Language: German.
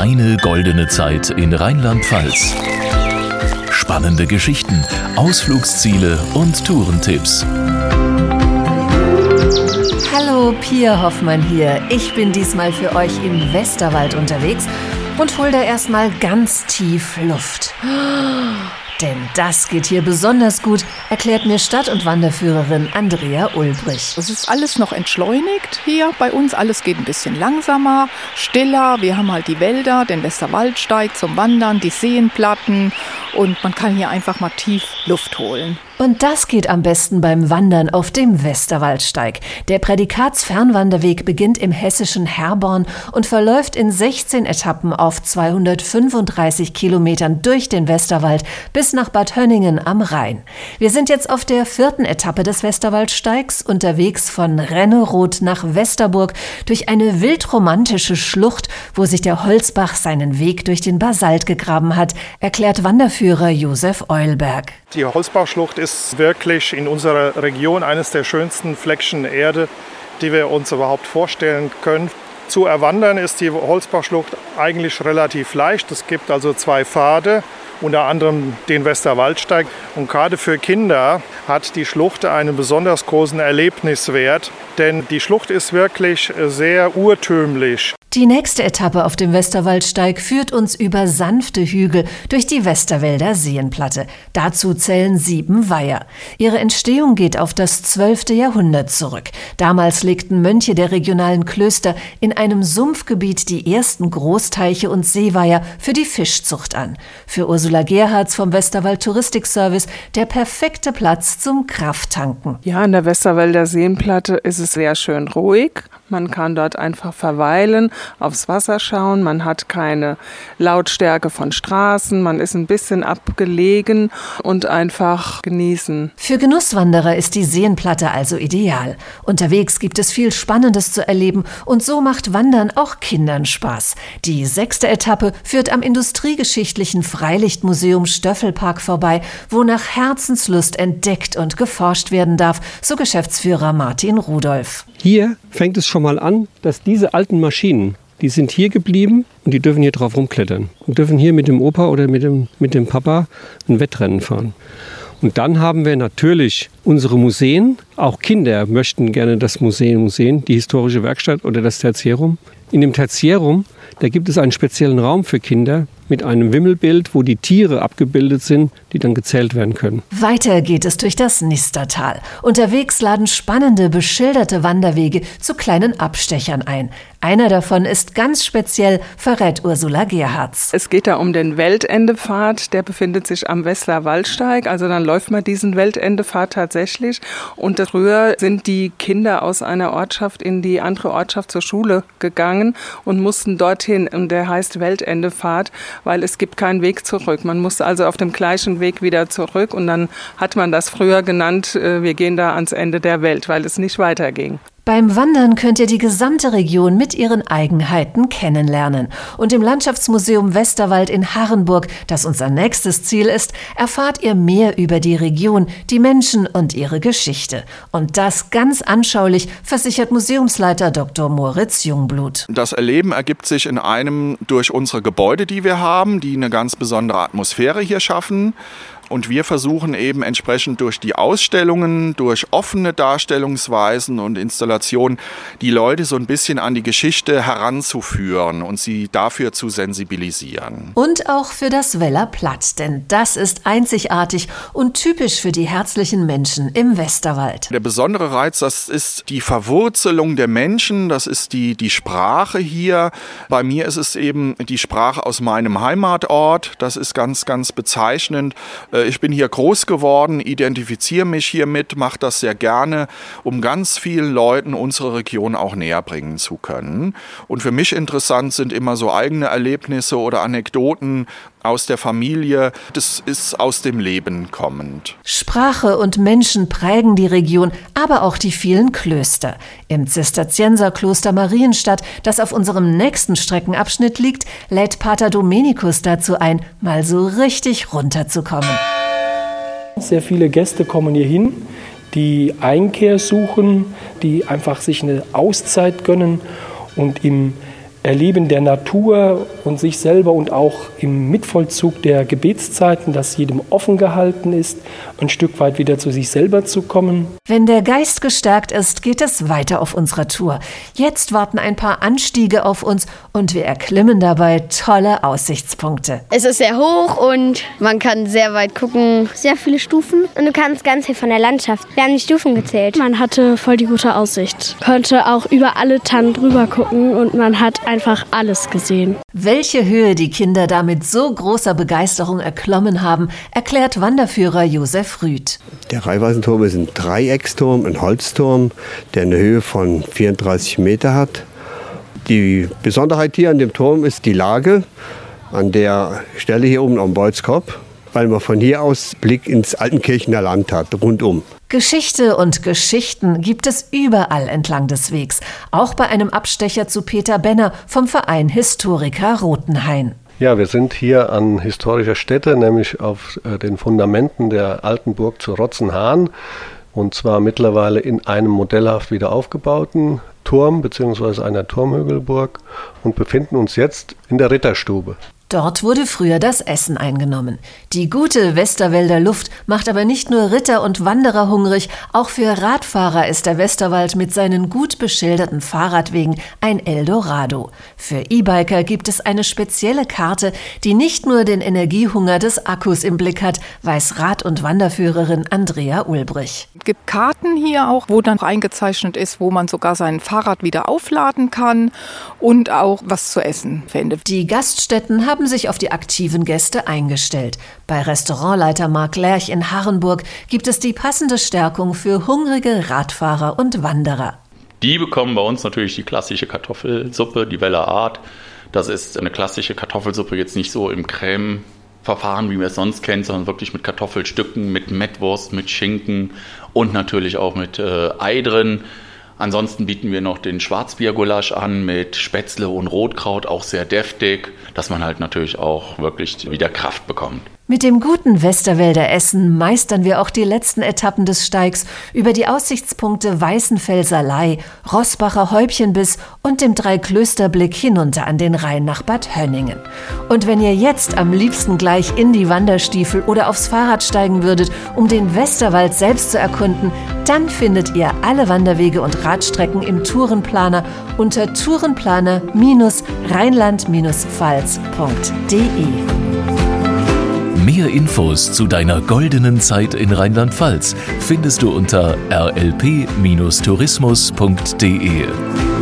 Deine goldene Zeit in Rheinland-Pfalz. Spannende Geschichten, Ausflugsziele und Tourentipps. Hallo, Pia Hoffmann hier. Ich bin diesmal für euch im Westerwald unterwegs und hol da erstmal ganz tief Luft. Denn das geht hier besonders gut, erklärt mir Stadt- und Wanderführerin Andrea Ulbrich. Es ist alles noch entschleunigt hier bei uns. Alles geht ein bisschen langsamer, stiller. Wir haben halt die Wälder, den Westerwaldsteig zum Wandern, die Seenplatten und man kann hier einfach mal tief Luft holen. Und das geht am besten beim Wandern auf dem Westerwaldsteig. Der Prädikatsfernwanderweg beginnt im hessischen Herborn und verläuft in 16 Etappen auf 235 Kilometern durch den Westerwald bis nach Bad Hönningen am Rhein. Wir sind jetzt auf der vierten Etappe des Westerwaldsteigs unterwegs von Renneroth nach Westerburg durch eine wildromantische Schlucht, wo sich der Holzbach seinen Weg durch den Basalt gegraben hat, erklärt Wanderführer Josef Eulberg. Die Holzbachschlucht ist wirklich in unserer Region eines der schönsten Fleckchen Erde, die wir uns überhaupt vorstellen können. Zu erwandern ist die Holzbachschlucht eigentlich relativ leicht. Es gibt also zwei Pfade, unter anderem den Westerwaldsteig. Und gerade für Kinder hat die Schlucht einen besonders großen Erlebniswert, denn die Schlucht ist wirklich sehr urtümlich. Die nächste Etappe auf dem Westerwaldsteig führt uns über sanfte Hügel durch die Westerwälder Seenplatte. Dazu zählen sieben Weiher. Ihre Entstehung geht auf das 12. Jahrhundert zurück. Damals legten Mönche der regionalen Klöster in einem Sumpfgebiet die ersten Großteiche und Seeweiher für die Fischzucht an. Für Ursula Gerhards vom Westerwald Touristikservice der perfekte Platz zum Krafttanken. Ja, in der Westerwälder Seenplatte ist es sehr schön ruhig. Man kann dort einfach verweilen, aufs Wasser schauen. Man hat keine Lautstärke von Straßen. Man ist ein bisschen abgelegen und einfach genießen. Für Genusswanderer ist die Seenplatte also ideal. Unterwegs gibt es viel Spannendes zu erleben und so macht Wandern auch Kindern Spaß. Die sechste Etappe führt am industriegeschichtlichen Freilichtmuseum Stöffelpark vorbei, wo nach Herzenslust entdeckt und geforscht werden darf, so Geschäftsführer Martin Rudolph. Hier fängt es schon mal an, dass diese alten Maschinen, die sind hier geblieben und die dürfen hier drauf rumklettern und dürfen hier mit dem Opa oder mit dem, mit dem Papa ein Wettrennen fahren. Und dann haben wir natürlich unsere Museen. Auch Kinder möchten gerne das Museum sehen, die historische Werkstatt oder das Tertiärum. In dem Tertiärum, da gibt es einen speziellen Raum für Kinder, mit einem Wimmelbild, wo die Tiere abgebildet sind, die dann gezählt werden können. Weiter geht es durch das Nistertal. Unterwegs laden spannende, beschilderte Wanderwege zu kleinen Abstechern ein. Einer davon ist ganz speziell, verrät Ursula Gerhards. Es geht da um den Weltendepfad, der befindet sich am Wessler Waldsteig. Also dann läuft man diesen Weltendepfad tatsächlich. Und früher sind die Kinder aus einer Ortschaft in die andere Ortschaft zur Schule gegangen und mussten dorthin. Und der heißt Weltendepfad, weil es gibt keinen Weg zurück. Man muss also auf dem gleichen Weg wieder zurück. Und dann hat man das früher genannt, äh, wir gehen da ans Ende der Welt, weil es nicht weiterging. Beim Wandern könnt ihr die gesamte Region mit ihren Eigenheiten kennenlernen. Und im Landschaftsmuseum Westerwald in Harrenburg, das unser nächstes Ziel ist, erfahrt ihr mehr über die Region, die Menschen und ihre Geschichte. Und das ganz anschaulich, versichert Museumsleiter Dr. Moritz Jungblut. Das Erleben ergibt sich in einem durch unsere Gebäude, die wir haben, die eine ganz besondere Atmosphäre hier schaffen. Und wir versuchen eben entsprechend durch die Ausstellungen, durch offene Darstellungsweisen und Installationen die Leute so ein bisschen an die Geschichte heranzuführen und sie dafür zu sensibilisieren. Und auch für das Weller Platt, denn das ist einzigartig und typisch für die herzlichen Menschen im Westerwald. Der besondere Reiz, das ist die Verwurzelung der Menschen, das ist die, die Sprache hier. Bei mir ist es eben die Sprache aus meinem Heimatort, das ist ganz, ganz bezeichnend. Ich bin hier groß geworden, identifiziere mich hiermit, mache das sehr gerne, um ganz vielen Leuten unsere Region auch näher bringen zu können. Und für mich interessant sind immer so eigene Erlebnisse oder Anekdoten aus der Familie. Das ist aus dem Leben kommend. Sprache und Menschen prägen die Region, aber auch die vielen Klöster. Im Zisterzienserkloster Marienstadt, das auf unserem nächsten Streckenabschnitt liegt, lädt Pater Dominikus dazu ein, mal so richtig runterzukommen. Sehr viele Gäste kommen hier hin, die Einkehr suchen, die einfach sich eine Auszeit gönnen und im Erleben der Natur und sich selber und auch im Mitvollzug der Gebetszeiten, dass jedem offen gehalten ist, ein Stück weit wieder zu sich selber zu kommen. Wenn der Geist gestärkt ist, geht es weiter auf unserer Tour. Jetzt warten ein paar Anstiege auf uns und wir erklimmen dabei tolle Aussichtspunkte. Es ist sehr hoch und man kann sehr weit gucken. Sehr viele Stufen und du kannst ganz viel von der Landschaft. Wir haben die Stufen gezählt. Man hatte voll die gute Aussicht. Konnte auch über alle Tannen drüber gucken und man hat einfach alles gesehen. Welche Höhe die Kinder da mit so großer Begeisterung erklommen haben, erklärt Wanderführer Josef Rüth. Der Reihweisenturm ist ein Dreiecksturm, ein Holzturm, der eine Höhe von 34 Meter hat. Die Besonderheit hier an dem Turm ist die Lage an der Stelle hier oben am Beutskopf, weil man von hier aus Blick ins Altenkirchener Land hat, rundum. Geschichte und Geschichten gibt es überall entlang des Wegs, auch bei einem Abstecher zu Peter Benner vom Verein Historiker Rotenhain. Ja, wir sind hier an historischer Stätte, nämlich auf äh, den Fundamenten der alten Burg zu Rotzenhahn. Und zwar mittlerweile in einem modellhaft wieder aufgebauten Turm bzw. einer Turmhügelburg und befinden uns jetzt in der Ritterstube. Dort wurde früher das Essen eingenommen. Die gute Westerwälder Luft macht aber nicht nur Ritter und Wanderer hungrig, auch für Radfahrer ist der Westerwald mit seinen gut beschilderten Fahrradwegen ein Eldorado. Für E-Biker gibt es eine spezielle Karte, die nicht nur den Energiehunger des Akkus im Blick hat, weiß Rad- und Wanderführerin Andrea Ulbrich. Es gibt Karten hier auch, wo dann eingezeichnet ist, wo man sogar sein Fahrrad wieder aufladen kann und auch was zu essen findet. Die Gaststätten haben haben sich auf die aktiven Gäste eingestellt. Bei Restaurantleiter Mark Lerch in Harrenburg gibt es die passende Stärkung für hungrige Radfahrer und Wanderer. Die bekommen bei uns natürlich die klassische Kartoffelsuppe, die Weller Art. Das ist eine klassische Kartoffelsuppe, jetzt nicht so im Creme Verfahren, wie wir es sonst kennen, sondern wirklich mit Kartoffelstücken, mit Mettwurst, mit Schinken und natürlich auch mit äh, Ei drin. Ansonsten bieten wir noch den Schwarzbiergulasch an mit Spätzle und Rotkraut, auch sehr deftig, dass man halt natürlich auch wirklich wieder Kraft bekommt. Mit dem guten Westerwälder Essen meistern wir auch die letzten Etappen des Steigs über die Aussichtspunkte Weißenfelser Rossbacher Häubchenbiss und dem Dreiklösterblick hinunter an den Rhein nach Bad Hönningen. Und wenn ihr jetzt am liebsten gleich in die Wanderstiefel oder aufs Fahrrad steigen würdet, um den Westerwald selbst zu erkunden, dann findet ihr alle Wanderwege und Radstrecken im Tourenplaner unter tourenplaner-rheinland-pfalz.de. Mehr Infos zu deiner goldenen Zeit in Rheinland-Pfalz findest du unter rlp-tourismus.de.